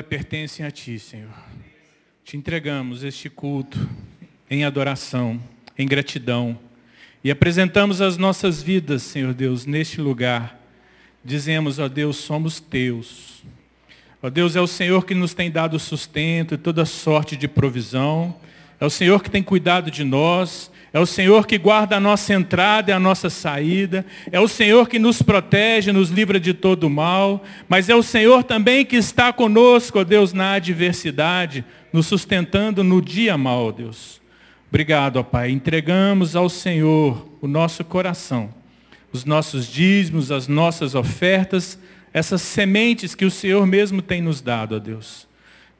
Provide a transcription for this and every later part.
pertencem a Ti, Senhor. Te entregamos este culto em adoração, em gratidão. E apresentamos as nossas vidas, Senhor Deus, neste lugar. Dizemos, ó Deus, somos Teus. Ó Deus, é o Senhor que nos tem dado sustento e toda sorte de provisão. É o Senhor que tem cuidado de nós. É o Senhor que guarda a nossa entrada e a nossa saída. É o Senhor que nos protege, nos livra de todo mal. Mas é o Senhor também que está conosco, ó Deus, na adversidade, nos sustentando no dia mal, Deus. Obrigado, ó Pai. Entregamos ao Senhor o nosso coração, os nossos dízimos, as nossas ofertas, essas sementes que o Senhor mesmo tem nos dado, ó Deus.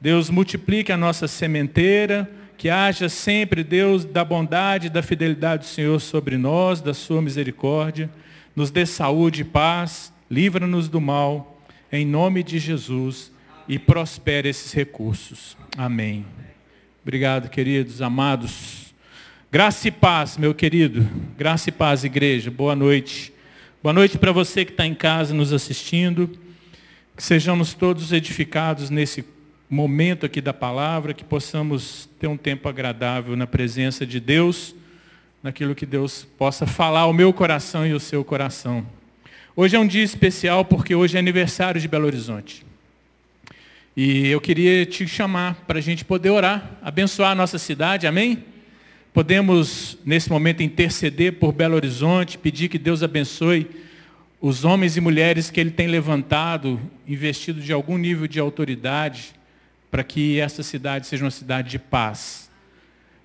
Deus, multiplique a nossa sementeira que haja sempre, Deus, da bondade e da fidelidade do Senhor sobre nós, da sua misericórdia. Nos dê saúde e paz, livra-nos do mal, em nome de Jesus, e prospere esses recursos. Amém. Obrigado, queridos, amados. Graça e paz, meu querido. Graça e paz, igreja. Boa noite. Boa noite para você que está em casa nos assistindo. Que sejamos todos edificados nesse momento aqui da palavra, que possamos ter um tempo agradável na presença de Deus, naquilo que Deus possa falar ao meu coração e ao seu coração. Hoje é um dia especial porque hoje é aniversário de Belo Horizonte. E eu queria te chamar para a gente poder orar, abençoar a nossa cidade, amém? Podemos, nesse momento, interceder por Belo Horizonte, pedir que Deus abençoe os homens e mulheres que Ele tem levantado, investido de algum nível de autoridade, para que essa cidade seja uma cidade de paz.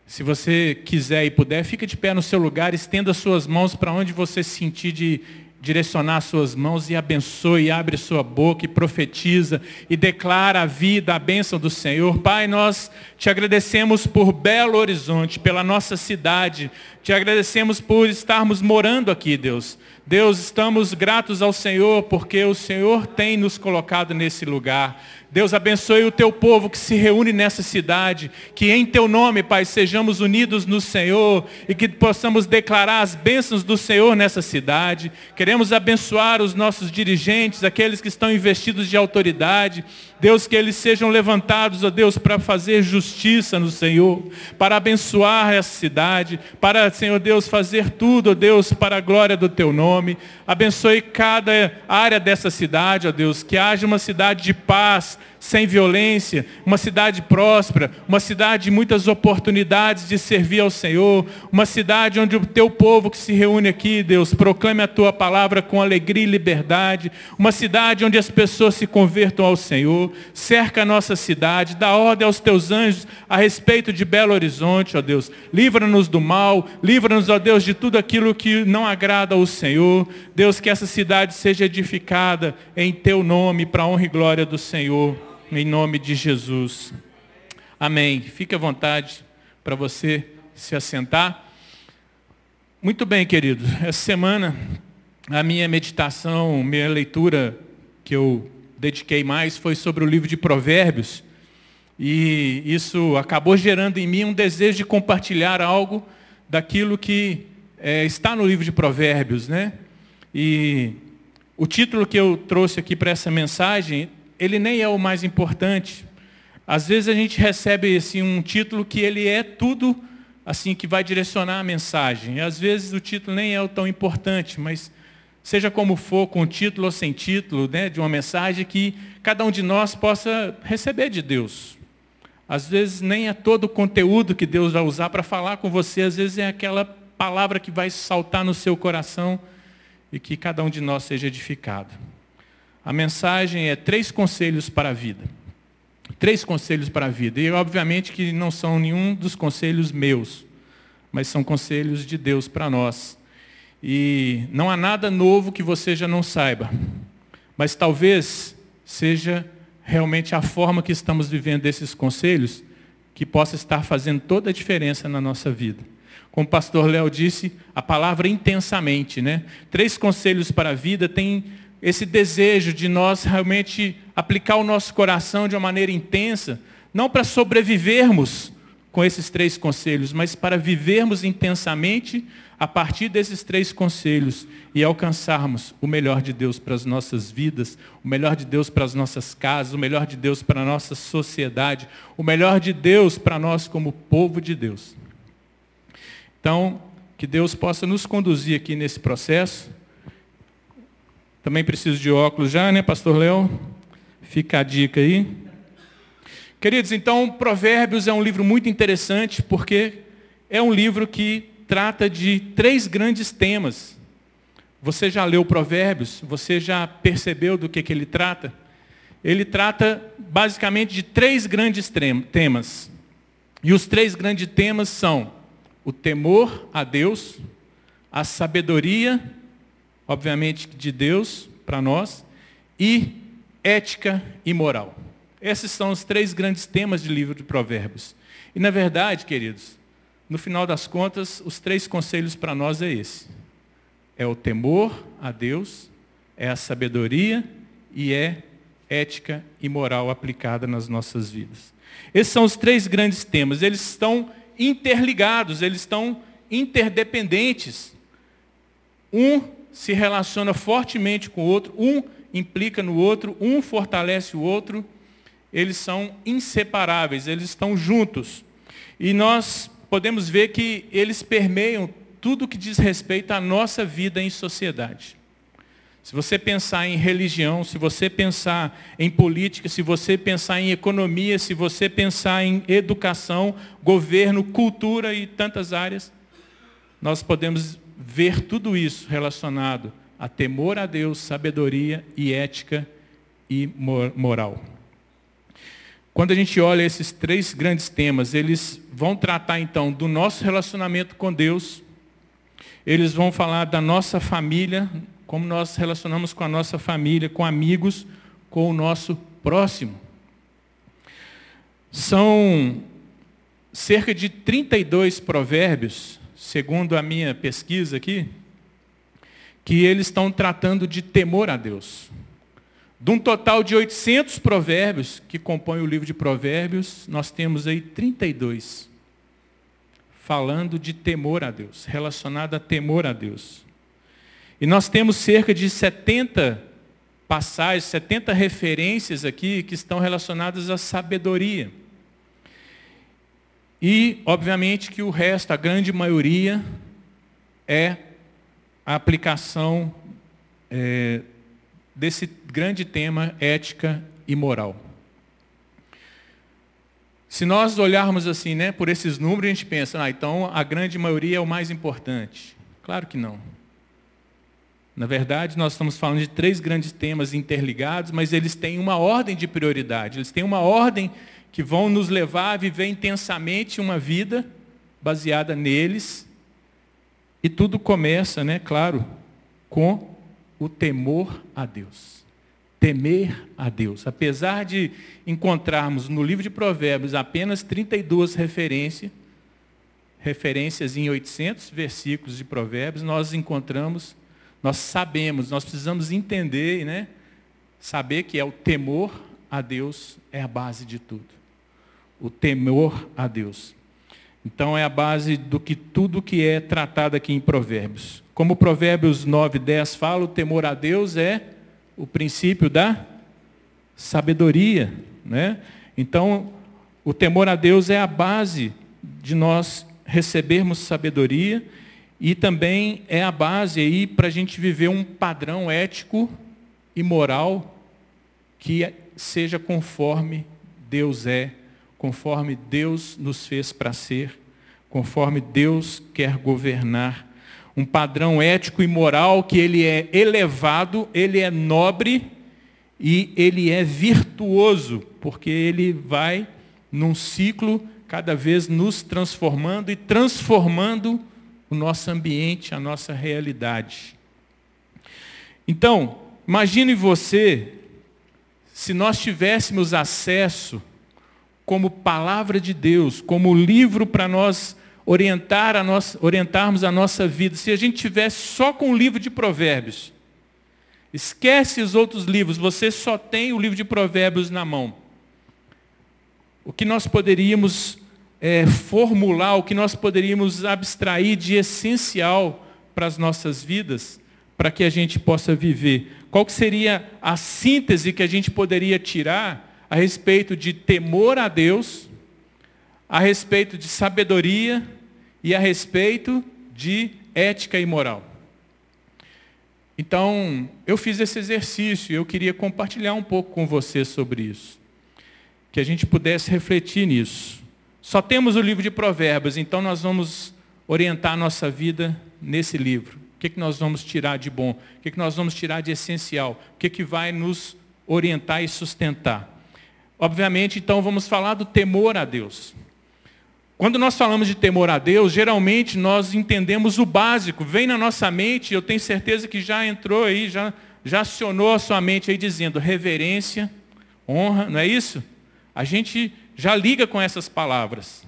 Se você quiser e puder, fica de pé no seu lugar, estenda suas mãos para onde você sentir de direcionar suas mãos e abençoe, abre sua boca e profetiza e declara a vida, a bênção do Senhor. Pai, nós te agradecemos por Belo Horizonte, pela nossa cidade. Te agradecemos por estarmos morando aqui, Deus. Deus, estamos gratos ao Senhor porque o Senhor tem nos colocado nesse lugar. Deus abençoe o teu povo que se reúne nessa cidade, que em teu nome, Pai, sejamos unidos no Senhor e que possamos declarar as bênçãos do Senhor nessa cidade. Queremos abençoar os nossos dirigentes, aqueles que estão investidos de autoridade. Deus, que eles sejam levantados, ó Deus, para fazer justiça no Senhor, para abençoar essa cidade, para, Senhor Deus, fazer tudo, ó Deus, para a glória do Teu nome. Abençoe cada área dessa cidade, ó Deus, que haja uma cidade de paz, sem violência, uma cidade próspera, uma cidade de muitas oportunidades de servir ao Senhor, uma cidade onde o teu povo que se reúne aqui, Deus, proclame a tua palavra com alegria e liberdade, uma cidade onde as pessoas se convertam ao Senhor, cerca a nossa cidade, dá ordem aos teus anjos a respeito de Belo Horizonte, ó Deus, livra-nos do mal, livra-nos, ó Deus, de tudo aquilo que não agrada ao Senhor, Deus, que essa cidade seja edificada em teu nome, para a honra e glória do Senhor em nome de Jesus. Amém. Fique à vontade para você se assentar. Muito bem, queridos. Essa semana, a minha meditação, minha leitura que eu dediquei mais foi sobre o livro de Provérbios. E isso acabou gerando em mim um desejo de compartilhar algo daquilo que é, está no livro de Provérbios, né? E o título que eu trouxe aqui para essa mensagem ele nem é o mais importante. Às vezes a gente recebe assim, um título que ele é tudo assim que vai direcionar a mensagem. E às vezes o título nem é o tão importante, mas seja como for, com título ou sem título, né, de uma mensagem que cada um de nós possa receber de Deus. Às vezes nem é todo o conteúdo que Deus vai usar para falar com você, às vezes é aquela palavra que vai saltar no seu coração e que cada um de nós seja edificado. A mensagem é três conselhos para a vida. Três conselhos para a vida. E obviamente que não são nenhum dos conselhos meus, mas são conselhos de Deus para nós. E não há nada novo que você já não saiba. Mas talvez seja realmente a forma que estamos vivendo esses conselhos que possa estar fazendo toda a diferença na nossa vida. Como o pastor Léo disse, a palavra intensamente, né? Três conselhos para a vida tem esse desejo de nós realmente aplicar o nosso coração de uma maneira intensa, não para sobrevivermos com esses três conselhos, mas para vivermos intensamente a partir desses três conselhos e alcançarmos o melhor de Deus para as nossas vidas, o melhor de Deus para as nossas casas, o melhor de Deus para a nossa sociedade, o melhor de Deus para nós como povo de Deus. Então, que Deus possa nos conduzir aqui nesse processo. Também preciso de óculos já, né, pastor Léo? Fica a dica aí. Queridos, então, Provérbios é um livro muito interessante porque é um livro que trata de três grandes temas. Você já leu Provérbios? Você já percebeu do que, que ele trata? Ele trata basicamente de três grandes temas. E os três grandes temas são o temor a Deus, a sabedoria, obviamente de Deus para nós, e ética e moral. Esses são os três grandes temas do livro de Provérbios. E na verdade, queridos, no final das contas, os três conselhos para nós é esse. É o temor a Deus, é a sabedoria e é ética e moral aplicada nas nossas vidas. Esses são os três grandes temas. Eles estão interligados, eles estão interdependentes. Um se relaciona fortemente com o outro, um implica no outro, um fortalece o outro. Eles são inseparáveis, eles estão juntos. E nós podemos ver que eles permeiam tudo que diz respeito à nossa vida em sociedade. Se você pensar em religião, se você pensar em política, se você pensar em economia, se você pensar em educação, governo, cultura e tantas áreas, nós podemos ver tudo isso relacionado a temor a Deus, sabedoria e ética e moral. Quando a gente olha esses três grandes temas, eles vão tratar então do nosso relacionamento com Deus, eles vão falar da nossa família, como nós relacionamos com a nossa família, com amigos, com o nosso próximo. São cerca de 32 provérbios, segundo a minha pesquisa aqui, que eles estão tratando de temor a Deus. De um total de 800 provérbios que compõem o livro de provérbios, nós temos aí 32 falando de temor a Deus, relacionado a temor a Deus. E nós temos cerca de 70 passagens, 70 referências aqui que estão relacionadas à sabedoria. E, obviamente, que o resto, a grande maioria, é a aplicação é, desse grande tema ética e moral. Se nós olharmos assim, né, por esses números, a gente pensa, ah, então a grande maioria é o mais importante. Claro que não. Na verdade, nós estamos falando de três grandes temas interligados, mas eles têm uma ordem de prioridade, eles têm uma ordem que vão nos levar a viver intensamente uma vida baseada neles. E tudo começa, né, claro, com o temor a Deus. Temer a Deus. Apesar de encontrarmos no livro de Provérbios apenas 32 referências, referências em 800 versículos de Provérbios, nós encontramos, nós sabemos, nós precisamos entender, né? Saber que é o temor a Deus é a base de tudo. O temor a Deus. Então é a base do que tudo que é tratado aqui em Provérbios. Como Provérbios 9, 10 fala, o temor a Deus é o princípio da sabedoria. Né? Então, o temor a Deus é a base de nós recebermos sabedoria e também é a base aí para a gente viver um padrão ético e moral que seja conforme Deus é, conforme Deus nos fez para ser, conforme Deus quer governar um padrão ético e moral que ele é elevado, ele é nobre e ele é virtuoso, porque ele vai num ciclo cada vez nos transformando e transformando o nosso ambiente, a nossa realidade. Então, imagine você se nós tivéssemos acesso como palavra de Deus, como livro para nós orientar a orientarmos a nossa vida, se a gente tivesse só com o livro de Provérbios, esquece os outros livros, você só tem o livro de Provérbios na mão. O que nós poderíamos é, formular o que nós poderíamos abstrair de essencial para as nossas vidas, para que a gente possa viver. Qual que seria a síntese que a gente poderia tirar a respeito de temor a Deus, a respeito de sabedoria e a respeito de ética e moral? Então, eu fiz esse exercício e eu queria compartilhar um pouco com você sobre isso. Que a gente pudesse refletir nisso. Só temos o livro de Provérbios, então nós vamos orientar a nossa vida nesse livro. O que, que nós vamos tirar de bom? O que, que nós vamos tirar de essencial? O que, que vai nos orientar e sustentar? Obviamente, então, vamos falar do temor a Deus. Quando nós falamos de temor a Deus, geralmente nós entendemos o básico, vem na nossa mente, eu tenho certeza que já entrou aí, já, já acionou a sua mente aí dizendo reverência, honra, não é isso? A gente já liga com essas palavras.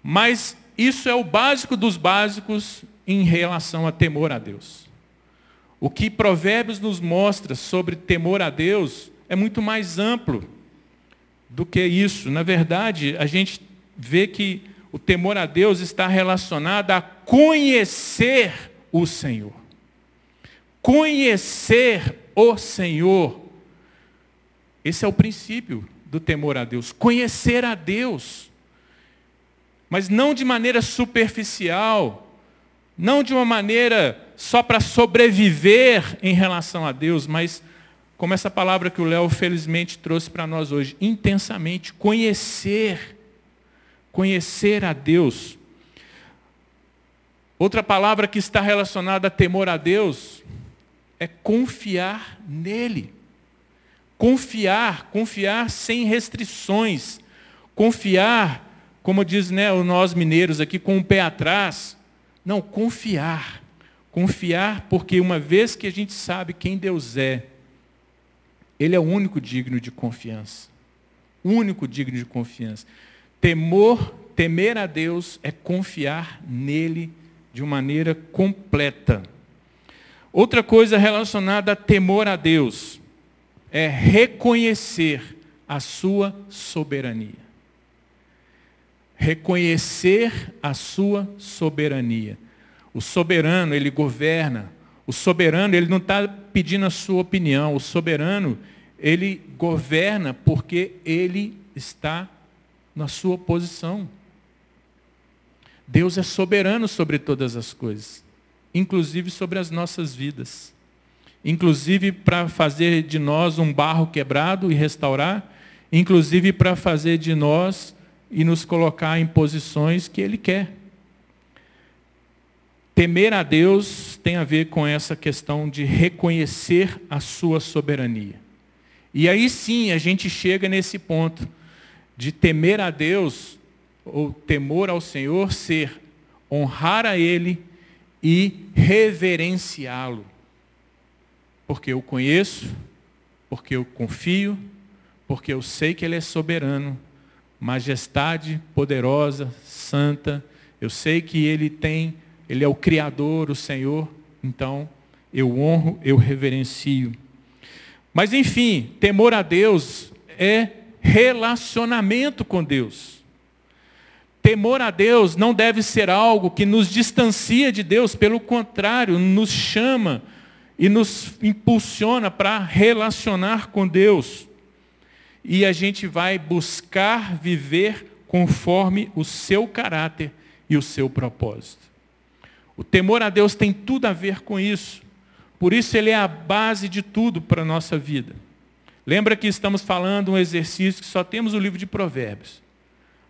Mas isso é o básico dos básicos em relação a temor a Deus. O que Provérbios nos mostra sobre temor a Deus é muito mais amplo do que isso. Na verdade, a gente vê que o temor a Deus está relacionado a conhecer o Senhor. Conhecer o Senhor. Esse é o princípio do temor a Deus. Conhecer a Deus. Mas não de maneira superficial, não de uma maneira só para sobreviver em relação a Deus, mas como essa palavra que o Léo felizmente trouxe para nós hoje, intensamente conhecer conhecer a Deus. Outra palavra que está relacionada a temor a Deus é confiar nele. Confiar, confiar sem restrições. Confiar, como diz né, nós mineiros aqui, com o pé atrás. Não, confiar. Confiar porque uma vez que a gente sabe quem Deus é, Ele é o único digno de confiança. Único digno de confiança. Temor, temer a Deus é confiar nele de maneira completa. Outra coisa relacionada a temor a Deus é reconhecer a sua soberania. Reconhecer a sua soberania. O soberano, ele governa. O soberano, ele não está pedindo a sua opinião. O soberano, ele governa porque ele está na sua posição. Deus é soberano sobre todas as coisas, inclusive sobre as nossas vidas. Inclusive para fazer de nós um barro quebrado e restaurar, inclusive para fazer de nós e nos colocar em posições que Ele quer. Temer a Deus tem a ver com essa questão de reconhecer a sua soberania. E aí sim a gente chega nesse ponto de temer a Deus, ou temor ao Senhor, ser honrar a Ele e reverenciá-lo. Porque eu conheço, porque eu confio, porque eu sei que Ele é soberano, majestade poderosa, santa. Eu sei que Ele tem, Ele é o Criador, o Senhor. Então, eu honro, eu reverencio. Mas enfim, temor a Deus é relacionamento com Deus. Temor a Deus não deve ser algo que nos distancia de Deus, pelo contrário, nos chama e nos impulsiona para relacionar com Deus. E a gente vai buscar viver conforme o seu caráter e o seu propósito. O temor a Deus tem tudo a ver com isso. Por isso ele é a base de tudo para a nossa vida. Lembra que estamos falando um exercício que só temos o livro de Provérbios.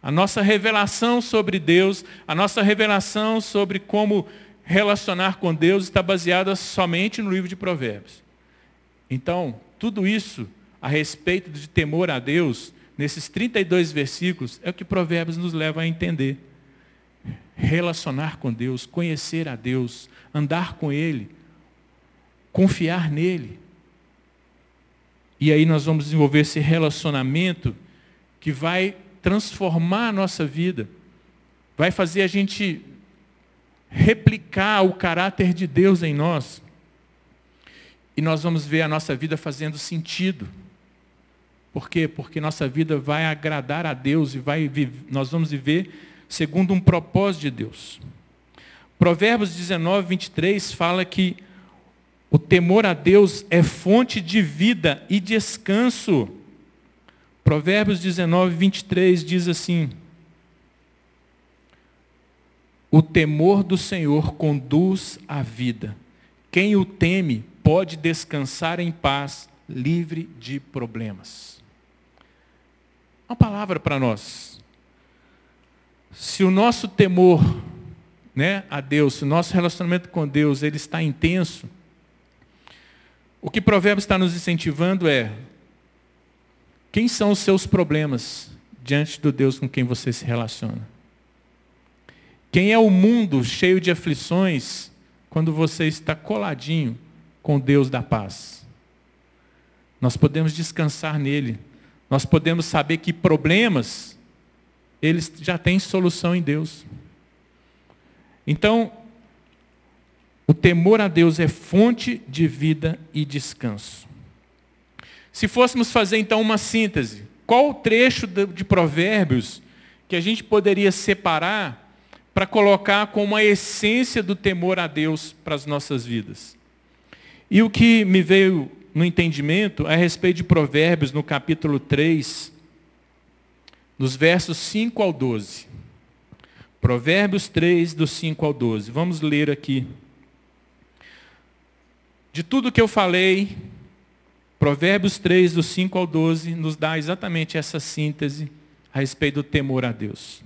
A nossa revelação sobre Deus, a nossa revelação sobre como relacionar com Deus está baseada somente no livro de Provérbios. Então, tudo isso a respeito de temor a Deus, nesses 32 versículos, é o que Provérbios nos leva a entender. Relacionar com Deus, conhecer a Deus, andar com Ele, confiar nele. E aí nós vamos desenvolver esse relacionamento que vai transformar a nossa vida, vai fazer a gente replicar o caráter de Deus em nós. E nós vamos ver a nossa vida fazendo sentido. Por quê? Porque nossa vida vai agradar a Deus e vai, nós vamos viver segundo um propósito de Deus. Provérbios 19, 23 fala que o temor a Deus é fonte de vida e descanso. Provérbios 19, 23 diz assim: O temor do Senhor conduz à vida. Quem o teme pode descansar em paz, livre de problemas. Uma palavra para nós. Se o nosso temor né, a Deus, se o nosso relacionamento com Deus ele está intenso, o que Provérbios está nos incentivando é quem são os seus problemas diante do Deus com quem você se relaciona? Quem é o mundo cheio de aflições quando você está coladinho com Deus da paz? Nós podemos descansar nele. Nós podemos saber que problemas eles já têm solução em Deus. Então, o temor a Deus é fonte de vida e descanso. Se fôssemos fazer então uma síntese, qual o trecho de provérbios que a gente poderia separar para colocar como a essência do temor a Deus para as nossas vidas? E o que me veio no entendimento a respeito de provérbios no capítulo 3, nos versos 5 ao 12. Provérbios 3, do 5 ao 12. Vamos ler aqui. De tudo que eu falei, Provérbios 3, do 5 ao 12, nos dá exatamente essa síntese a respeito do temor a Deus.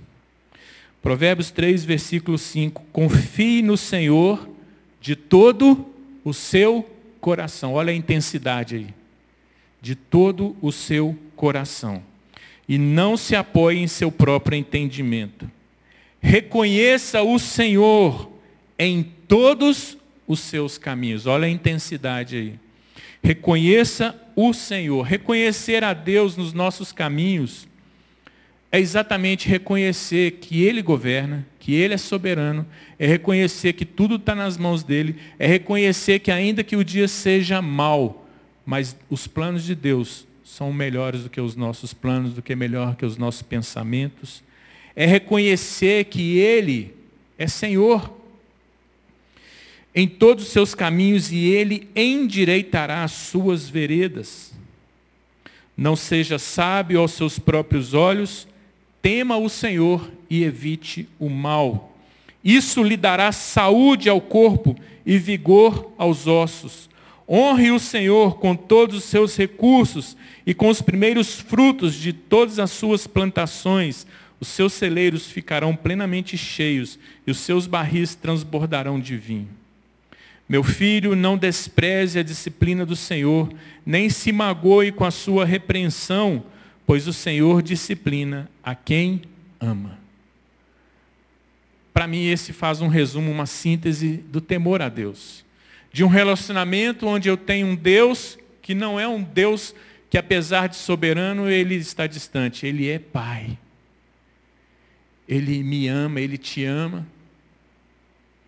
Provérbios 3, versículo 5. Confie no Senhor de todo o seu coração. Olha a intensidade aí. De todo o seu coração. E não se apoie em seu próprio entendimento. Reconheça o Senhor em todos os seus caminhos. Olha a intensidade aí. Reconheça o Senhor. Reconhecer a Deus nos nossos caminhos é exatamente reconhecer que Ele governa, que Ele é soberano, é reconhecer que tudo está nas mãos dEle, é reconhecer que ainda que o dia seja mau, mas os planos de Deus são melhores do que os nossos planos, do que melhor que os nossos pensamentos é reconhecer que Ele é Senhor em todos os seus caminhos e Ele endireitará as suas veredas. Não seja sábio aos seus próprios olhos, tema o Senhor e evite o mal. Isso lhe dará saúde ao corpo e vigor aos ossos. Honre o Senhor com todos os seus recursos e com os primeiros frutos de todas as suas plantações os seus celeiros ficarão plenamente cheios e os seus barris transbordarão de vinho. Meu filho, não despreze a disciplina do Senhor, nem se magoe com a sua repreensão, pois o Senhor disciplina a quem ama. Para mim, esse faz um resumo, uma síntese do temor a Deus. De um relacionamento onde eu tenho um Deus que não é um Deus que, apesar de soberano, ele está distante, ele é Pai. Ele me ama, Ele te ama.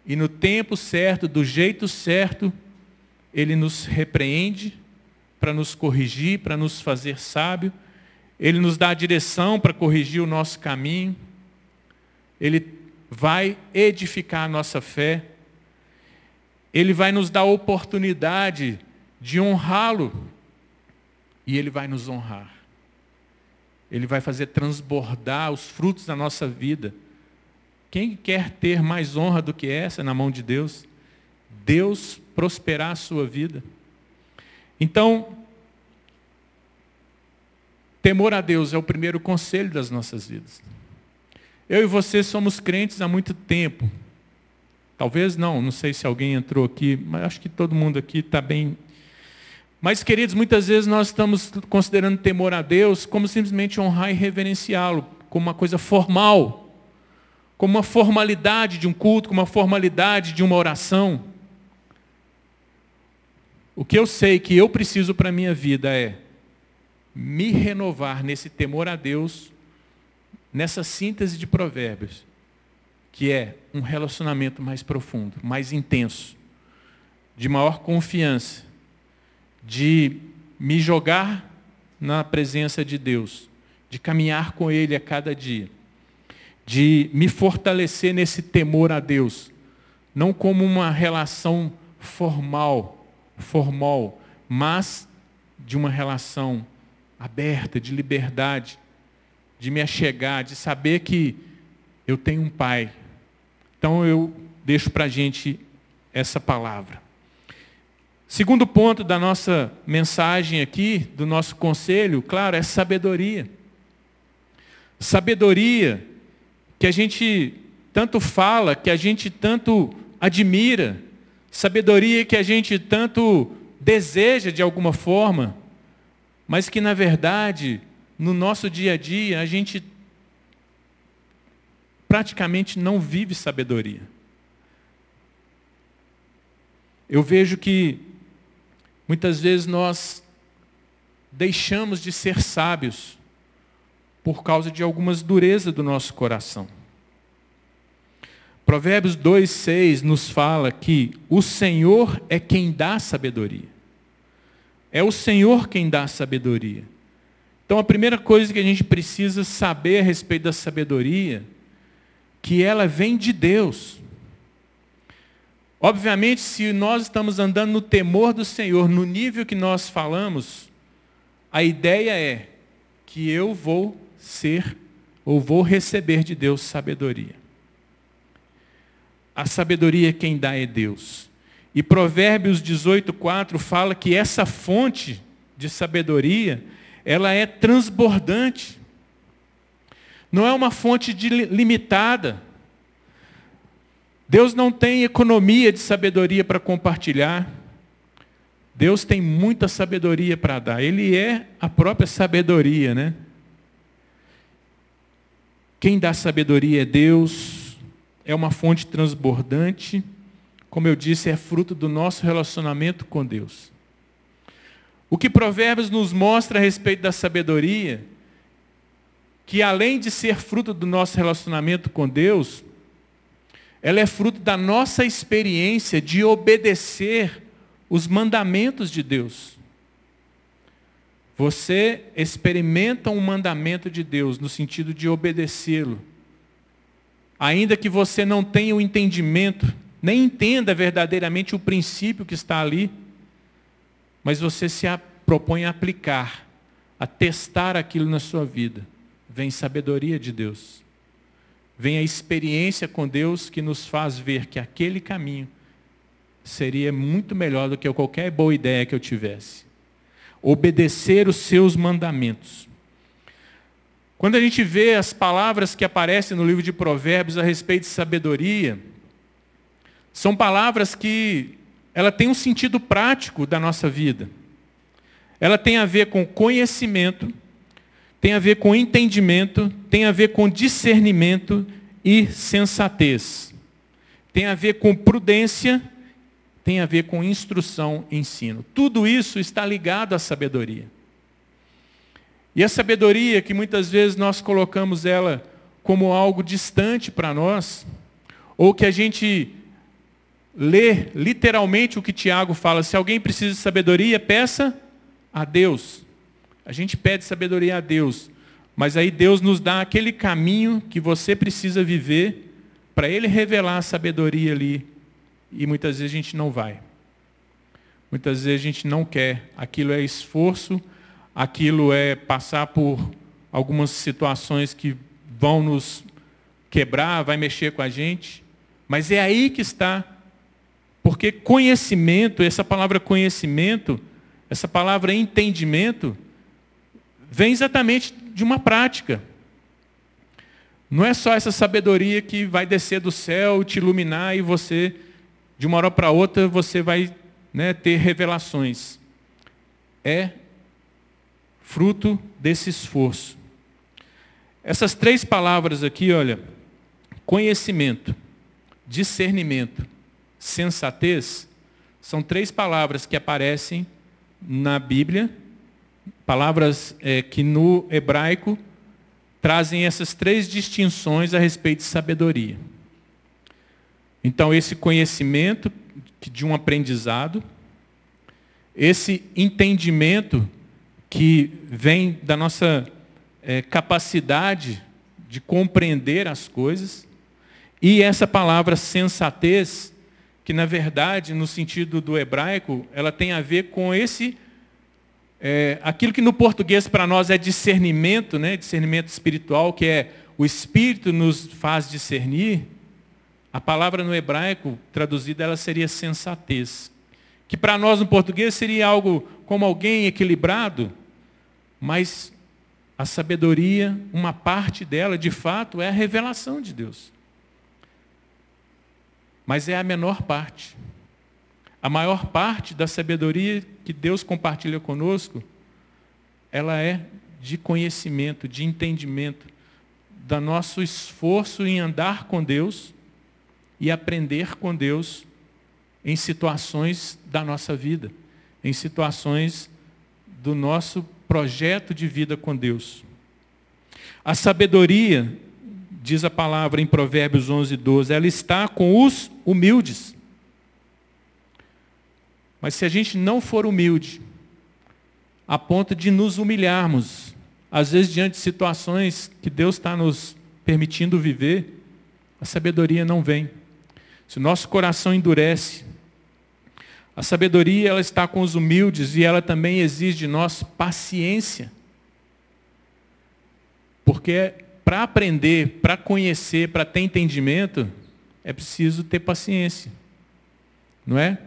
E no tempo certo, do jeito certo, Ele nos repreende para nos corrigir, para nos fazer sábio. Ele nos dá a direção para corrigir o nosso caminho. Ele vai edificar a nossa fé. Ele vai nos dar a oportunidade de honrá-lo. E Ele vai nos honrar. Ele vai fazer transbordar os frutos da nossa vida. Quem quer ter mais honra do que essa na mão de Deus? Deus prosperar a sua vida. Então, temor a Deus é o primeiro conselho das nossas vidas. Eu e você somos crentes há muito tempo. Talvez não, não sei se alguém entrou aqui, mas acho que todo mundo aqui está bem mas, queridos, muitas vezes nós estamos considerando temor a Deus como simplesmente honrar e reverenciá-lo, como uma coisa formal, como uma formalidade de um culto, como uma formalidade de uma oração. O que eu sei que eu preciso para a minha vida é me renovar nesse temor a Deus, nessa síntese de provérbios, que é um relacionamento mais profundo, mais intenso, de maior confiança de me jogar na presença de Deus, de caminhar com Ele a cada dia, de me fortalecer nesse temor a Deus, não como uma relação formal, formal, mas de uma relação aberta, de liberdade, de me achegar, de saber que eu tenho um pai. Então eu deixo para a gente essa palavra. Segundo ponto da nossa mensagem aqui, do nosso conselho, claro, é sabedoria. Sabedoria que a gente tanto fala, que a gente tanto admira, sabedoria que a gente tanto deseja de alguma forma, mas que na verdade, no nosso dia a dia, a gente praticamente não vive sabedoria. Eu vejo que muitas vezes nós deixamos de ser sábios por causa de algumas durezas do nosso coração. Provérbios 2,6 nos fala que o Senhor é quem dá sabedoria. É o Senhor quem dá sabedoria. Então a primeira coisa que a gente precisa saber a respeito da sabedoria, que ela vem de Deus. Obviamente, se nós estamos andando no temor do Senhor, no nível que nós falamos, a ideia é que eu vou ser ou vou receber de Deus sabedoria. A sabedoria quem dá é Deus. E Provérbios 18:4 fala que essa fonte de sabedoria, ela é transbordante. Não é uma fonte de, limitada. Deus não tem economia de sabedoria para compartilhar. Deus tem muita sabedoria para dar. Ele é a própria sabedoria, né? Quem dá sabedoria é Deus, é uma fonte transbordante. Como eu disse, é fruto do nosso relacionamento com Deus. O que Provérbios nos mostra a respeito da sabedoria, que além de ser fruto do nosso relacionamento com Deus, ela é fruto da nossa experiência de obedecer os mandamentos de Deus. Você experimenta um mandamento de Deus no sentido de obedecê-lo. Ainda que você não tenha o entendimento, nem entenda verdadeiramente o princípio que está ali, mas você se propõe a aplicar, a testar aquilo na sua vida. Vem sabedoria de Deus vem a experiência com Deus que nos faz ver que aquele caminho seria muito melhor do que qualquer boa ideia que eu tivesse. Obedecer os seus mandamentos. Quando a gente vê as palavras que aparecem no livro de Provérbios a respeito de sabedoria, são palavras que ela tem um sentido prático da nossa vida. Ela tem a ver com conhecimento, tem a ver com entendimento, tem a ver com discernimento e sensatez. Tem a ver com prudência, tem a ver com instrução e ensino. Tudo isso está ligado à sabedoria. E a sabedoria, que muitas vezes nós colocamos ela como algo distante para nós, ou que a gente lê literalmente o que Tiago fala, se alguém precisa de sabedoria, peça a Deus. A gente pede sabedoria a Deus, mas aí Deus nos dá aquele caminho que você precisa viver para Ele revelar a sabedoria ali. E muitas vezes a gente não vai. Muitas vezes a gente não quer. Aquilo é esforço, aquilo é passar por algumas situações que vão nos quebrar, vai mexer com a gente. Mas é aí que está. Porque conhecimento, essa palavra conhecimento, essa palavra entendimento, vem exatamente de uma prática. Não é só essa sabedoria que vai descer do céu, te iluminar e você, de uma hora para outra, você vai né, ter revelações. É fruto desse esforço. Essas três palavras aqui, olha, conhecimento, discernimento, sensatez, são três palavras que aparecem na Bíblia Palavras é, que no hebraico trazem essas três distinções a respeito de sabedoria. Então, esse conhecimento de um aprendizado, esse entendimento que vem da nossa é, capacidade de compreender as coisas, e essa palavra sensatez, que na verdade, no sentido do hebraico, ela tem a ver com esse, é, aquilo que no português para nós é discernimento, né? discernimento espiritual, que é o Espírito nos faz discernir, a palavra no hebraico traduzida ela seria sensatez, que para nós no português seria algo como alguém equilibrado, mas a sabedoria, uma parte dela, de fato, é a revelação de Deus. Mas é a menor parte. A maior parte da sabedoria que Deus compartilha conosco, ela é de conhecimento, de entendimento, do nosso esforço em andar com Deus e aprender com Deus em situações da nossa vida, em situações do nosso projeto de vida com Deus. A sabedoria, diz a palavra em Provérbios 11, 12, ela está com os humildes. Mas se a gente não for humilde, a ponto de nos humilharmos, às vezes diante de situações que Deus está nos permitindo viver, a sabedoria não vem. Se o nosso coração endurece, a sabedoria ela está com os humildes e ela também exige de nós paciência. Porque para aprender, para conhecer, para ter entendimento, é preciso ter paciência. Não é?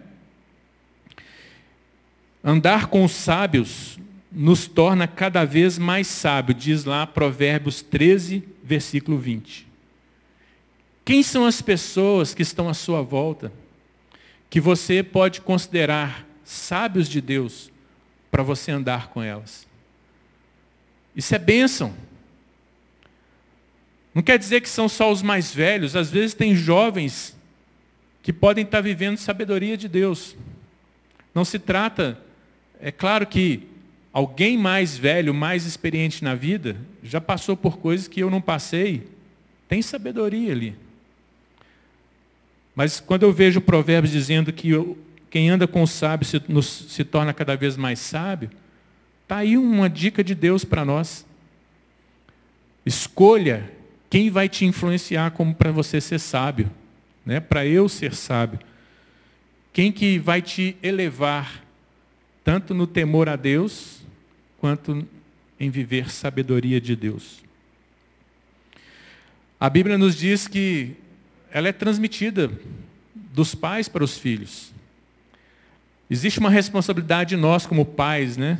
Andar com os sábios nos torna cada vez mais sábio, diz lá Provérbios 13, versículo 20. Quem são as pessoas que estão à sua volta? que você pode considerar sábios de Deus para você andar com elas. Isso é bênção. Não quer dizer que são só os mais velhos, às vezes tem jovens que podem estar vivendo sabedoria de Deus. Não se trata, é claro que alguém mais velho, mais experiente na vida, já passou por coisas que eu não passei, tem sabedoria ali. Mas quando eu vejo provérbios dizendo que quem anda com o sábio se, nos, se torna cada vez mais sábio, está aí uma dica de Deus para nós. Escolha quem vai te influenciar como para você ser sábio, né? para eu ser sábio. Quem que vai te elevar, tanto no temor a Deus, quanto em viver sabedoria de Deus. A Bíblia nos diz que ela é transmitida dos pais para os filhos. Existe uma responsabilidade nós como pais, né?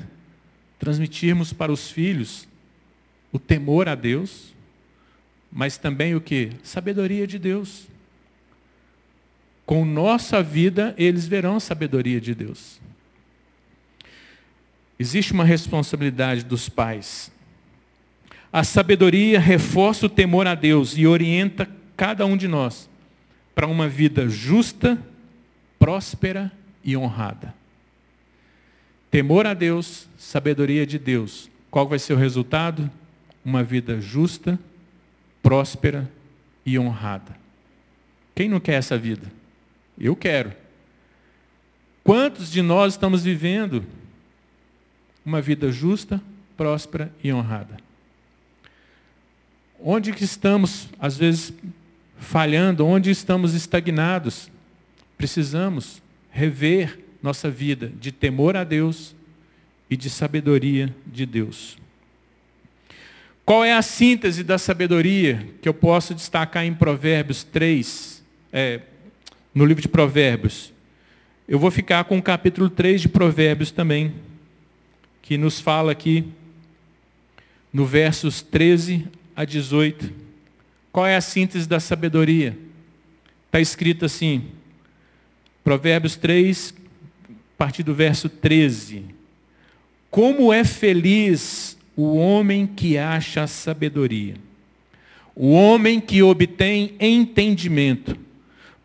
Transmitirmos para os filhos o temor a Deus, mas também o que? Sabedoria de Deus. Com nossa vida, eles verão a sabedoria de Deus. Existe uma responsabilidade dos pais. A sabedoria reforça o temor a Deus e orienta cada um de nós para uma vida justa, próspera e honrada. Temor a Deus, sabedoria de Deus. Qual vai ser o resultado? Uma vida justa, próspera e honrada. Quem não quer essa vida? Eu quero. Quantos de nós estamos vivendo uma vida justa, próspera e honrada? Onde que estamos, às vezes, falhando, onde estamos estagnados. Precisamos rever nossa vida de temor a Deus e de sabedoria de Deus. Qual é a síntese da sabedoria que eu posso destacar em Provérbios 3, é, no livro de Provérbios? Eu vou ficar com o capítulo 3 de Provérbios também, que nos fala aqui, no versos 13 a 18. Qual é a síntese da sabedoria? Está escrito assim, Provérbios 3, a partir do verso 13. Como é feliz o homem que acha sabedoria, o homem que obtém entendimento,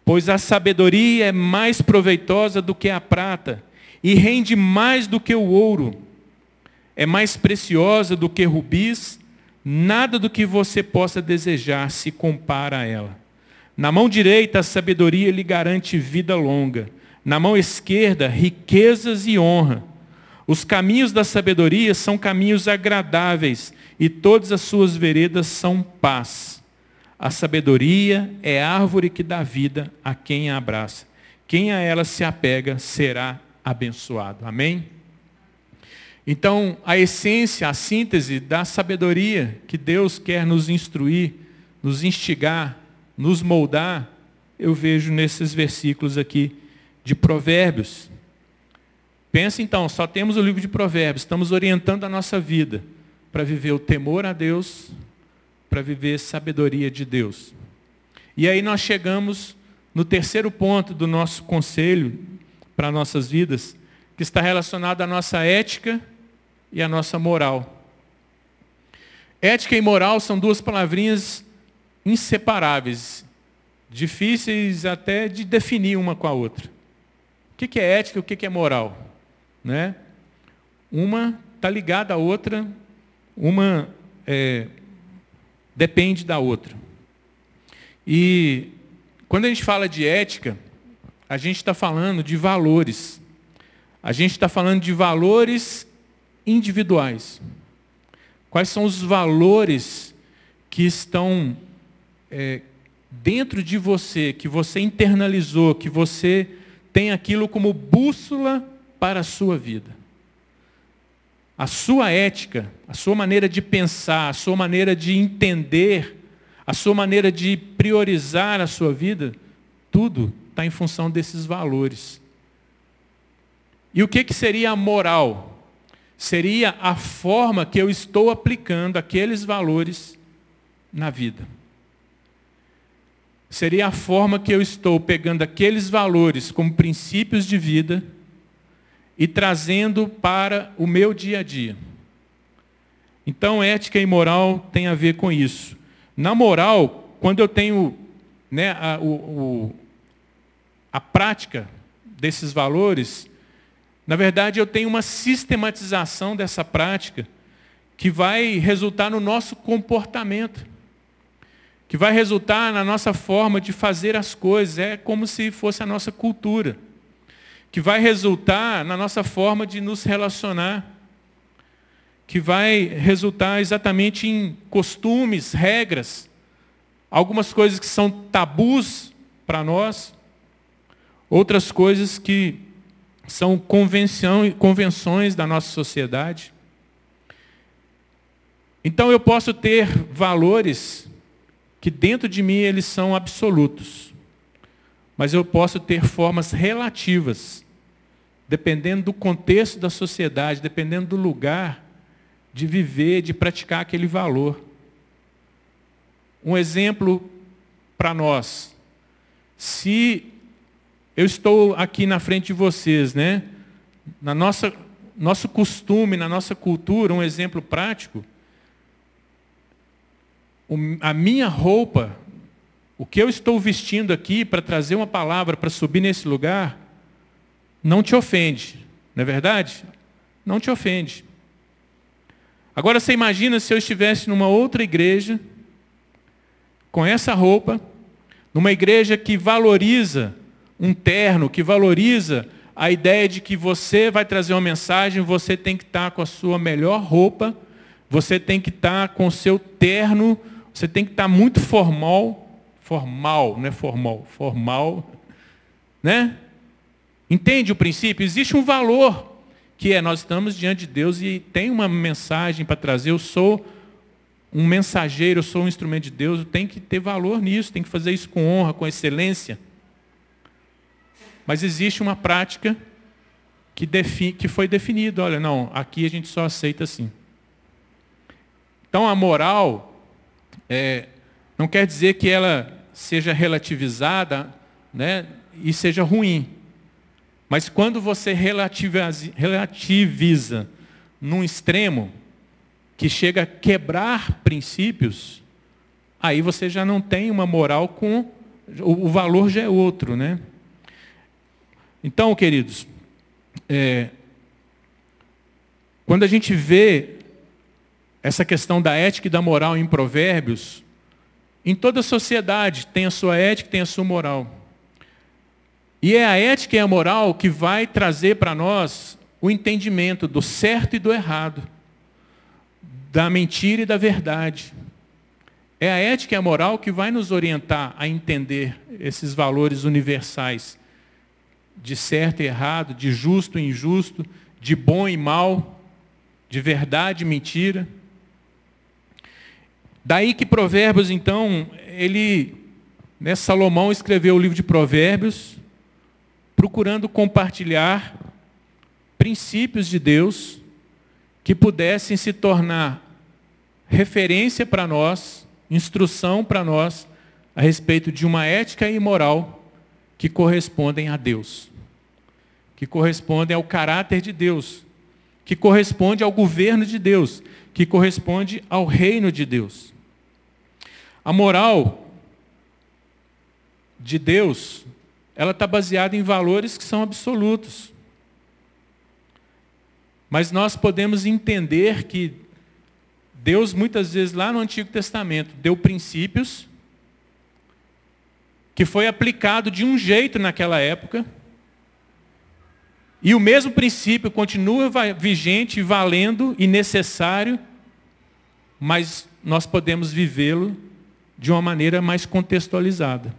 pois a sabedoria é mais proveitosa do que a prata e rende mais do que o ouro, é mais preciosa do que rubis Nada do que você possa desejar se compara a ela. Na mão direita, a sabedoria lhe garante vida longa. Na mão esquerda, riquezas e honra. Os caminhos da sabedoria são caminhos agradáveis, e todas as suas veredas são paz. A sabedoria é árvore que dá vida a quem a abraça. Quem a ela se apega será abençoado. Amém? Então, a essência, a síntese da sabedoria que Deus quer nos instruir, nos instigar, nos moldar, eu vejo nesses versículos aqui de Provérbios. Pensa então, só temos o livro de Provérbios, estamos orientando a nossa vida para viver o temor a Deus, para viver sabedoria de Deus. E aí nós chegamos no terceiro ponto do nosso conselho para nossas vidas, que está relacionado à nossa ética e à nossa moral. Ética e moral são duas palavrinhas inseparáveis, difíceis até de definir uma com a outra. O que é ética e o que é moral? Né? Uma está ligada à outra, uma é, depende da outra. E quando a gente fala de ética, a gente está falando de valores. A gente está falando de valores individuais. Quais são os valores que estão é, dentro de você, que você internalizou, que você tem aquilo como bússola para a sua vida? A sua ética, a sua maneira de pensar, a sua maneira de entender, a sua maneira de priorizar a sua vida, tudo está em função desses valores. E o que, que seria a moral? Seria a forma que eu estou aplicando aqueles valores na vida. Seria a forma que eu estou pegando aqueles valores como princípios de vida e trazendo para o meu dia a dia. Então, ética e moral tem a ver com isso. Na moral, quando eu tenho né, a, o, a prática desses valores, na verdade, eu tenho uma sistematização dessa prática que vai resultar no nosso comportamento, que vai resultar na nossa forma de fazer as coisas. É como se fosse a nossa cultura que vai resultar na nossa forma de nos relacionar, que vai resultar exatamente em costumes, regras, algumas coisas que são tabus para nós, outras coisas que são convenções da nossa sociedade. Então eu posso ter valores que dentro de mim eles são absolutos. Mas eu posso ter formas relativas, dependendo do contexto da sociedade, dependendo do lugar, de viver, de praticar aquele valor. Um exemplo para nós. Se eu estou aqui na frente de vocês, né? Na nossa nosso costume, na nossa cultura, um exemplo prático, a minha roupa o que eu estou vestindo aqui para trazer uma palavra, para subir nesse lugar, não te ofende, não é verdade? Não te ofende. Agora você imagina se eu estivesse numa outra igreja, com essa roupa, numa igreja que valoriza um terno, que valoriza a ideia de que você vai trazer uma mensagem, você tem que estar com a sua melhor roupa, você tem que estar com o seu terno, você tem que estar muito formal, formal, não é formal, formal, né? Entende o princípio? Existe um valor que é nós estamos diante de Deus e tem uma mensagem para trazer. Eu sou um mensageiro, eu sou um instrumento de Deus, tem que ter valor nisso, tem que fazer isso com honra, com excelência. Mas existe uma prática que, que foi definida, olha, não, aqui a gente só aceita assim. Então a moral é, não quer dizer que ela seja relativizada né, e seja ruim. Mas quando você relativiza, relativiza num extremo que chega a quebrar princípios, aí você já não tem uma moral com. O, valor já é outro, né? Então, queridos, é, quando a gente vê essa questão da ética e da moral em Provérbios, em toda sociedade tem a sua ética, tem a sua moral. E é a ética e a moral que vai trazer para nós o entendimento do certo e do errado, da mentira e da verdade. É a ética e a moral que vai nos orientar a entender esses valores universais de certo e errado, de justo e injusto, de bom e mal, de verdade e mentira. Daí que Provérbios, então, ele, né, Salomão escreveu o livro de Provérbios, procurando compartilhar princípios de Deus que pudessem se tornar referência para nós instrução para nós a respeito de uma ética e moral que correspondem a Deus, que correspondem ao caráter de Deus, que corresponde ao governo de Deus, que corresponde ao reino de Deus. A moral de Deus, ela está baseada em valores que são absolutos. Mas nós podemos entender que Deus, muitas vezes, lá no Antigo Testamento, deu princípios que foi aplicado de um jeito naquela época, e o mesmo princípio continua vigente, valendo e necessário, mas nós podemos vivê-lo de uma maneira mais contextualizada.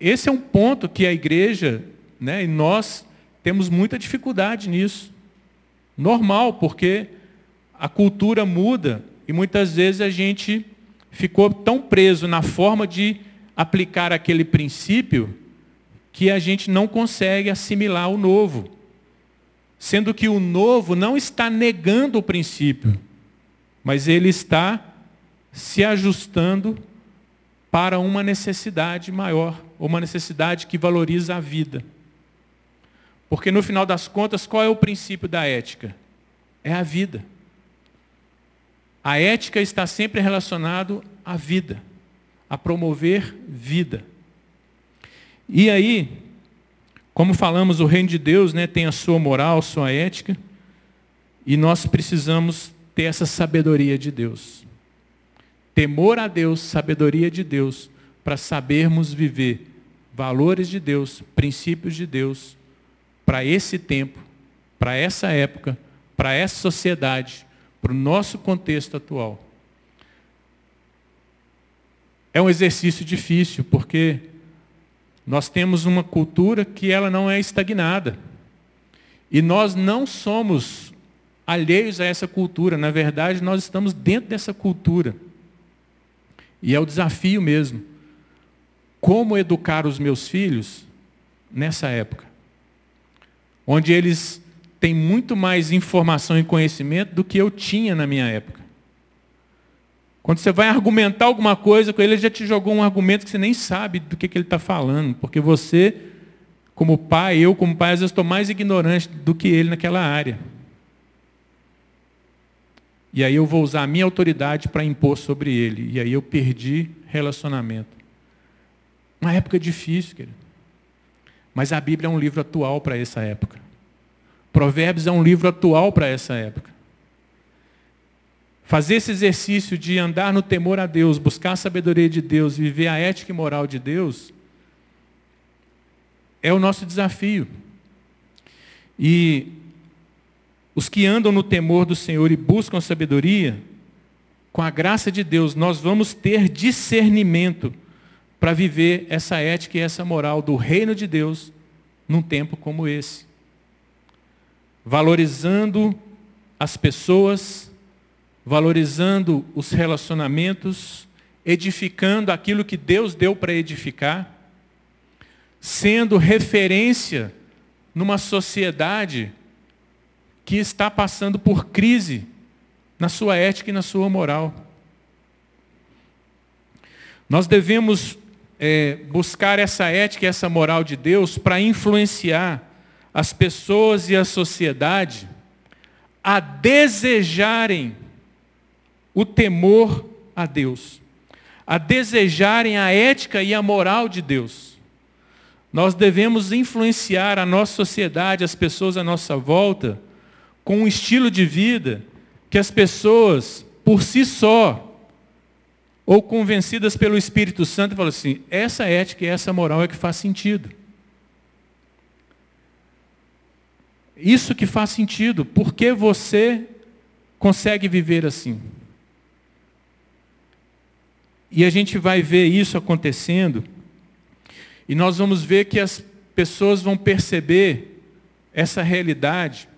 Esse é um ponto que a igreja, né, e nós temos muita dificuldade nisso. Normal, porque a cultura muda e muitas vezes a gente ficou tão preso na forma de aplicar aquele princípio que a gente não consegue assimilar o novo. Sendo que o novo não está negando o princípio, mas ele está se ajustando para uma necessidade maior, uma necessidade que valoriza a vida. Porque no final das contas, qual é o princípio da ética? É a vida. A ética está sempre relacionado à vida, a promover vida. E aí, como falamos, o reino de Deus né, tem a sua moral, sua ética, e nós precisamos ter essa sabedoria de Deus. Temor a Deus, sabedoria de Deus, para sabermos viver valores de Deus, princípios de Deus, para esse tempo, para essa época, para essa sociedade, para o nosso contexto atual. É um exercício difícil, porque nós temos uma cultura que ela não é estagnada. E nós não somos alheios a essa cultura, na verdade, nós estamos dentro dessa cultura. E é o desafio mesmo. Como educar os meus filhos nessa época? Onde eles tem muito mais informação e conhecimento do que eu tinha na minha época. Quando você vai argumentar alguma coisa com ele, ele já te jogou um argumento que você nem sabe do que, que ele está falando, porque você, como pai, eu como pai, às vezes estou mais ignorante do que ele naquela área. E aí eu vou usar a minha autoridade para impor sobre ele. E aí eu perdi relacionamento. Uma época difícil, querido. Mas a Bíblia é um livro atual para essa época. Provérbios é um livro atual para essa época. Fazer esse exercício de andar no temor a Deus, buscar a sabedoria de Deus, viver a ética e moral de Deus, é o nosso desafio. E os que andam no temor do Senhor e buscam sabedoria, com a graça de Deus, nós vamos ter discernimento para viver essa ética e essa moral do reino de Deus num tempo como esse valorizando as pessoas, valorizando os relacionamentos, edificando aquilo que Deus deu para edificar, sendo referência numa sociedade que está passando por crise na sua ética e na sua moral. Nós devemos é, buscar essa ética e essa moral de Deus para influenciar as pessoas e a sociedade a desejarem o temor a Deus, a desejarem a ética e a moral de Deus. Nós devemos influenciar a nossa sociedade, as pessoas à nossa volta, com um estilo de vida que as pessoas, por si só, ou convencidas pelo Espírito Santo, falam assim: essa ética e essa moral é que faz sentido. Isso que faz sentido. Por que você consegue viver assim? E a gente vai ver isso acontecendo, e nós vamos ver que as pessoas vão perceber essa realidade,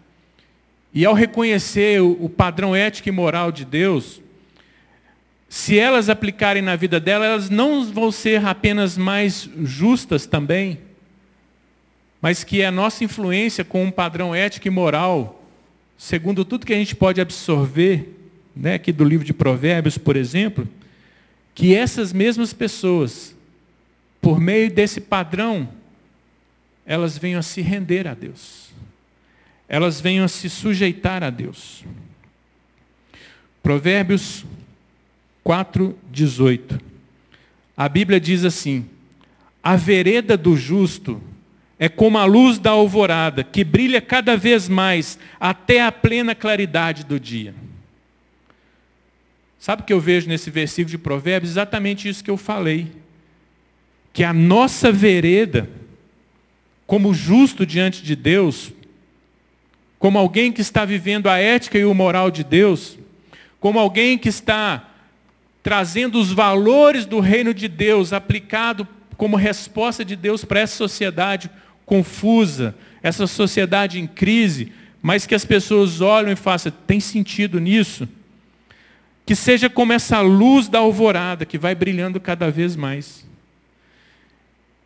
e ao reconhecer o, padrão ético e moral de Deus, se elas aplicarem na vida delas, elas não vão ser apenas mais justas também, mas que a nossa influência com um padrão ético e moral, segundo tudo que a gente pode absorver, né, aqui do livro de Provérbios, por exemplo, que essas mesmas pessoas, por meio desse padrão, elas venham a se render a Deus. Elas venham a se sujeitar a Deus. Provérbios 4, 18. A Bíblia diz assim: A vereda do justo é como a luz da alvorada, que brilha cada vez mais até a plena claridade do dia. Sabe o que eu vejo nesse versículo de Provérbios? Exatamente isso que eu falei. Que a nossa vereda, como justo diante de Deus, como alguém que está vivendo a ética e o moral de Deus, como alguém que está trazendo os valores do reino de Deus aplicado como resposta de Deus para essa sociedade confusa, essa sociedade em crise, mas que as pessoas olham e façam, tem sentido nisso? Que seja como essa luz da alvorada que vai brilhando cada vez mais.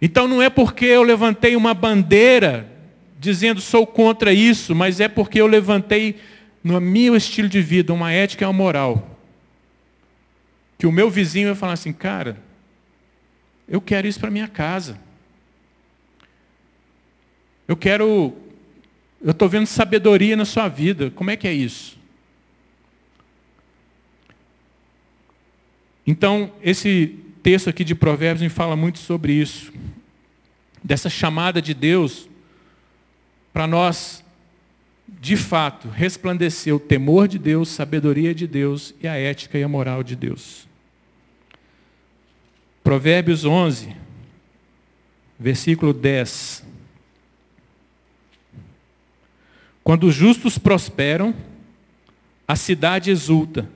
Então não é porque eu levantei uma bandeira dizendo sou contra isso, mas é porque eu levantei no meu estilo de vida uma ética e uma moral. Que o meu vizinho vai falar assim, cara, eu quero isso para minha casa. Eu quero. Eu estou vendo sabedoria na sua vida. Como é que é isso? Então, esse texto aqui de Provérbios me fala muito sobre isso. Dessa chamada de Deus para nós, de fato, resplandecer o temor de Deus, sabedoria de Deus e a ética e a moral de Deus. Provérbios 11, versículo 10. Quando os justos prosperam, a cidade exulta.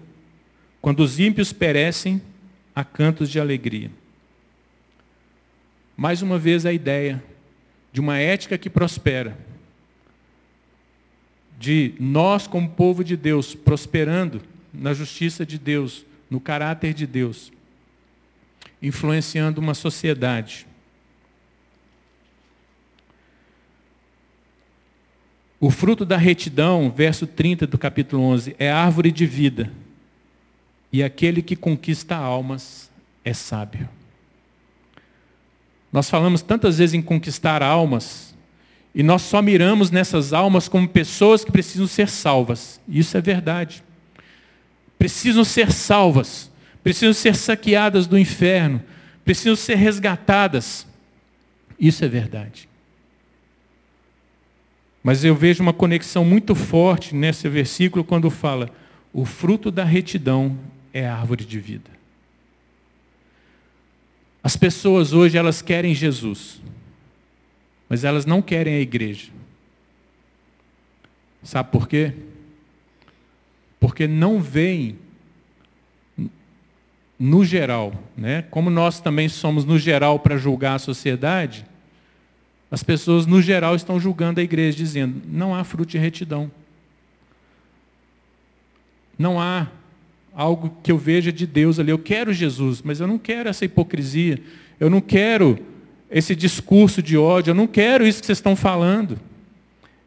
Quando os ímpios perecem, há cantos de alegria. Mais uma vez a ideia de uma ética que prospera, de nós, como povo de Deus, prosperando na justiça de Deus, no caráter de Deus, influenciando uma sociedade. O fruto da retidão, verso 30 do capítulo 11, é árvore de vida. E aquele que conquista almas é sábio. Nós falamos tantas vezes em conquistar almas, e nós só miramos nessas almas como pessoas que precisam ser salvas. Isso é verdade. Precisam ser salvas, precisam ser saqueadas do inferno, precisam ser resgatadas. Isso é verdade. Mas eu vejo uma conexão muito forte nesse versículo quando fala: o fruto da retidão é árvore de vida. As pessoas hoje elas querem Jesus, mas elas não querem a igreja. Sabe por quê? Porque não veem no geral, né? Como nós também somos no geral para julgar a sociedade, as pessoas, no geral, estão julgando a igreja, dizendo: não há fruto de retidão. Não há algo que eu veja de Deus ali. Eu quero Jesus, mas eu não quero essa hipocrisia. Eu não quero esse discurso de ódio. Eu não quero isso que vocês estão falando.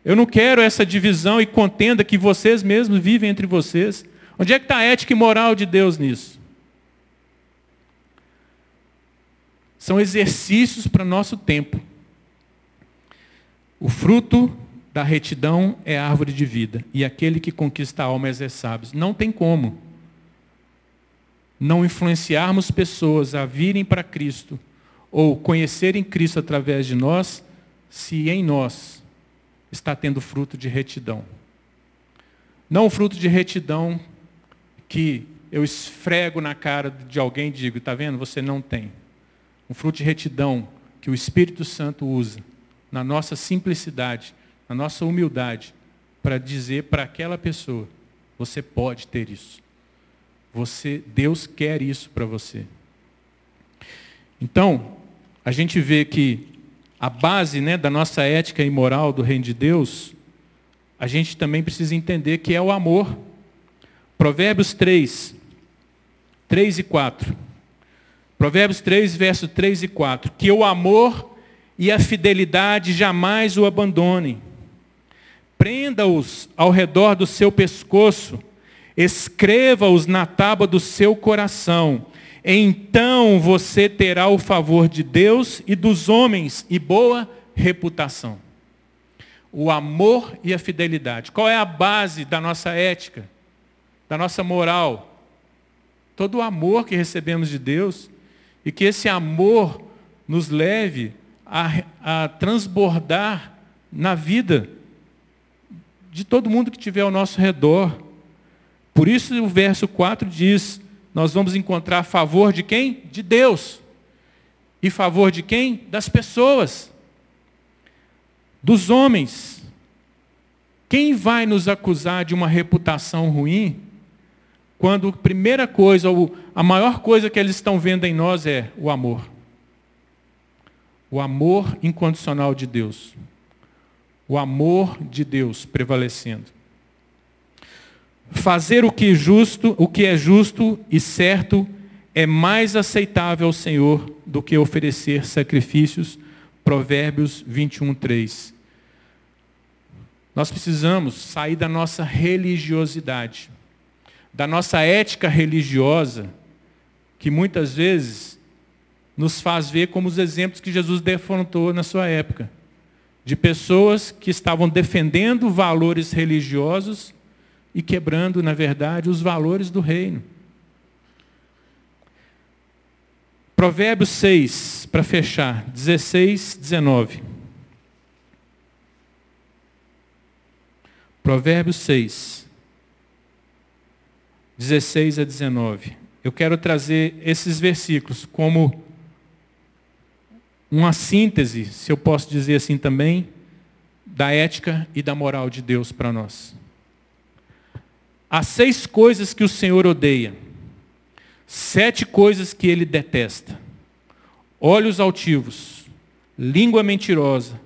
Eu não quero essa divisão e contenda que vocês mesmos vivem entre vocês. Onde é que está a ética e moral de Deus nisso? São exercícios para nosso tempo. O fruto da retidão é árvore de vida, e aquele que conquista a alma é sábio. Não tem como não influenciarmos pessoas a virem para Cristo ou conhecerem Cristo através de nós, se em nós está tendo fruto de retidão. Não o fruto de retidão que eu esfrego na cara de alguém e digo, está vendo? Você não tem. Um fruto de retidão que o Espírito Santo usa na nossa simplicidade, a nossa humildade, para dizer para aquela pessoa: você pode ter isso. Você, Deus quer isso para você. Então, a gente vê que a base né, da nossa ética e moral do reino de Deus, a gente também precisa entender que é o amor. Provérbios 3, 3 e 4. Provérbios 3, verso 3 e 4. Que o amor e a fidelidade jamais o abandonem. Prenda-os ao redor do seu pescoço, escreva-os na tábua do seu coração. Então você terá o favor de Deus e dos homens e boa reputação. O amor e a fidelidade. Qual é a base da nossa ética, da nossa moral? Todo o amor que recebemos de Deus e que esse amor nos leve a, a transbordar na vida de todo mundo que estiver ao nosso redor. Por isso o verso 4 diz: nós vamos encontrar favor de quem? De Deus. E favor de quem? Das pessoas. Dos homens. Quem vai nos acusar de uma reputação ruim quando a primeira coisa, a maior coisa que eles estão vendo em nós é o amor? O amor incondicional de Deus. O amor de Deus prevalecendo. Fazer o que é justo, o que é justo e certo é mais aceitável ao Senhor do que oferecer sacrifícios. Provérbios 21, 3. Nós precisamos sair da nossa religiosidade, da nossa ética religiosa, que muitas vezes nos faz ver como os exemplos que Jesus defrontou na sua época, de pessoas que estavam defendendo valores religiosos e quebrando, na verdade, os valores do reino. Provérbios 6, para fechar, 16, 19. Provérbios 6, 16 a 19. Eu quero trazer esses versículos como uma síntese, se eu posso dizer assim também, da ética e da moral de Deus para nós. Há seis coisas que o Senhor odeia, sete coisas que ele detesta: olhos altivos, língua mentirosa,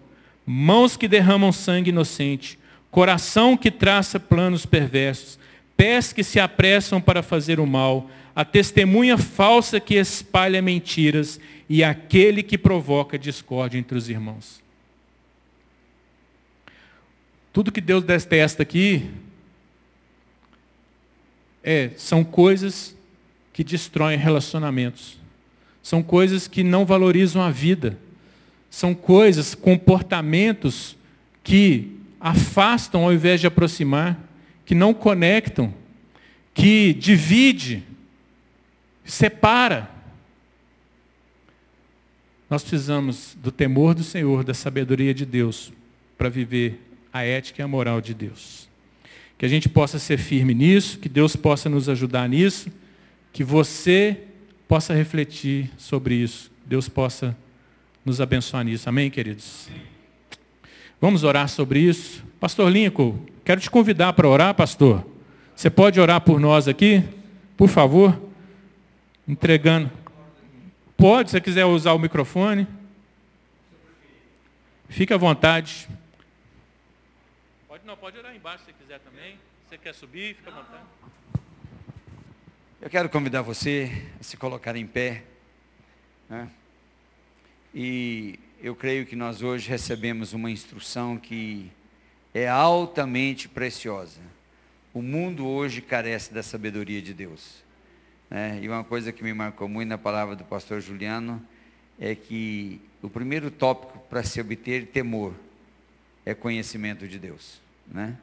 mãos que derramam sangue inocente, coração que traça planos perversos, pés que se apressam para fazer o mal, a testemunha falsa que espalha mentiras e aquele que provoca discórdia entre os irmãos. Tudo que Deus detesta aqui é, são coisas que destroem relacionamentos. São coisas que não valorizam a vida. São coisas, comportamentos que afastam ao invés de aproximar, que não conectam, que divide separa. Nós precisamos do temor do Senhor, da sabedoria de Deus, para viver a ética e a moral de Deus. Que a gente possa ser firme nisso, que Deus possa nos ajudar nisso, que você possa refletir sobre isso, Deus possa nos abençoar nisso. Amém, queridos? Vamos orar sobre isso. Pastor Lincoln, quero te convidar para orar, pastor. Você pode orar por nós aqui, por favor? entregando. Pode, se você quiser usar o microfone. Fique à vontade. Pode não, pode orar embaixo se quiser também. Se você quer subir, fica à vontade. Eu quero convidar você a se colocar em pé. Né? E eu creio que nós hoje recebemos uma instrução que é altamente preciosa. O mundo hoje carece da sabedoria de Deus. Né? E uma coisa que me marcou muito na palavra do pastor Juliano é que o primeiro tópico para se obter temor é conhecimento de Deus. Né?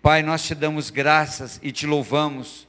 Pai, nós te damos graças e te louvamos,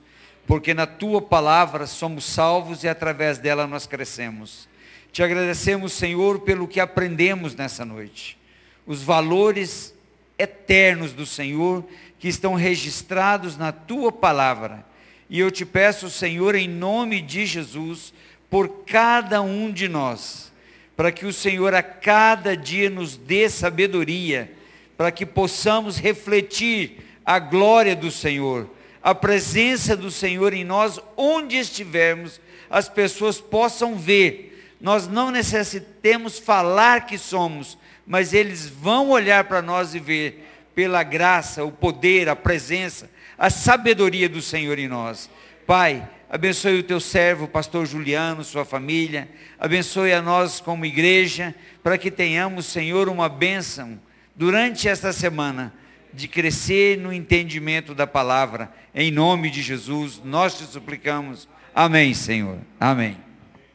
porque na tua palavra somos salvos e através dela nós crescemos. Te agradecemos, Senhor, pelo que aprendemos nessa noite. Os valores eternos do Senhor que estão registrados na tua palavra e eu te peço, Senhor, em nome de Jesus, por cada um de nós, para que o Senhor a cada dia nos dê sabedoria, para que possamos refletir a glória do Senhor, a presença do Senhor em nós, onde estivermos, as pessoas possam ver. Nós não necessitemos falar que somos, mas eles vão olhar para nós e ver pela graça, o poder, a presença, a sabedoria do Senhor em nós. Pai, abençoe o teu servo, pastor Juliano, sua família, abençoe a nós como igreja, para que tenhamos, Senhor, uma bênção durante esta semana de crescer no entendimento da palavra. Em nome de Jesus, nós te suplicamos. Amém, Senhor. Amém.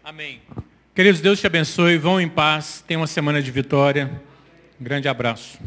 Amém. Queridos, Deus te abençoe. Vão em paz. Tenha uma semana de vitória. Um grande abraço.